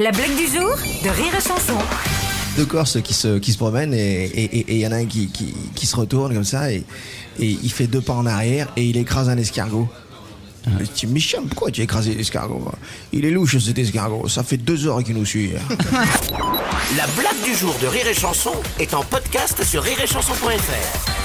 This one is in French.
La blague du jour de Rire et Chanson. deux Corses qui se, qui se promènent et il y en a un qui, qui, qui se retourne comme ça et, et il fait deux pas en arrière et il écrase un escargot. Ah. Je Michel, pourquoi tu as écrasé l'escargot Il est louche cet escargot, ça fait deux heures qu'il nous suit. Hein. La blague du jour de Rire et Chanson est en podcast sur rireetchanson.fr.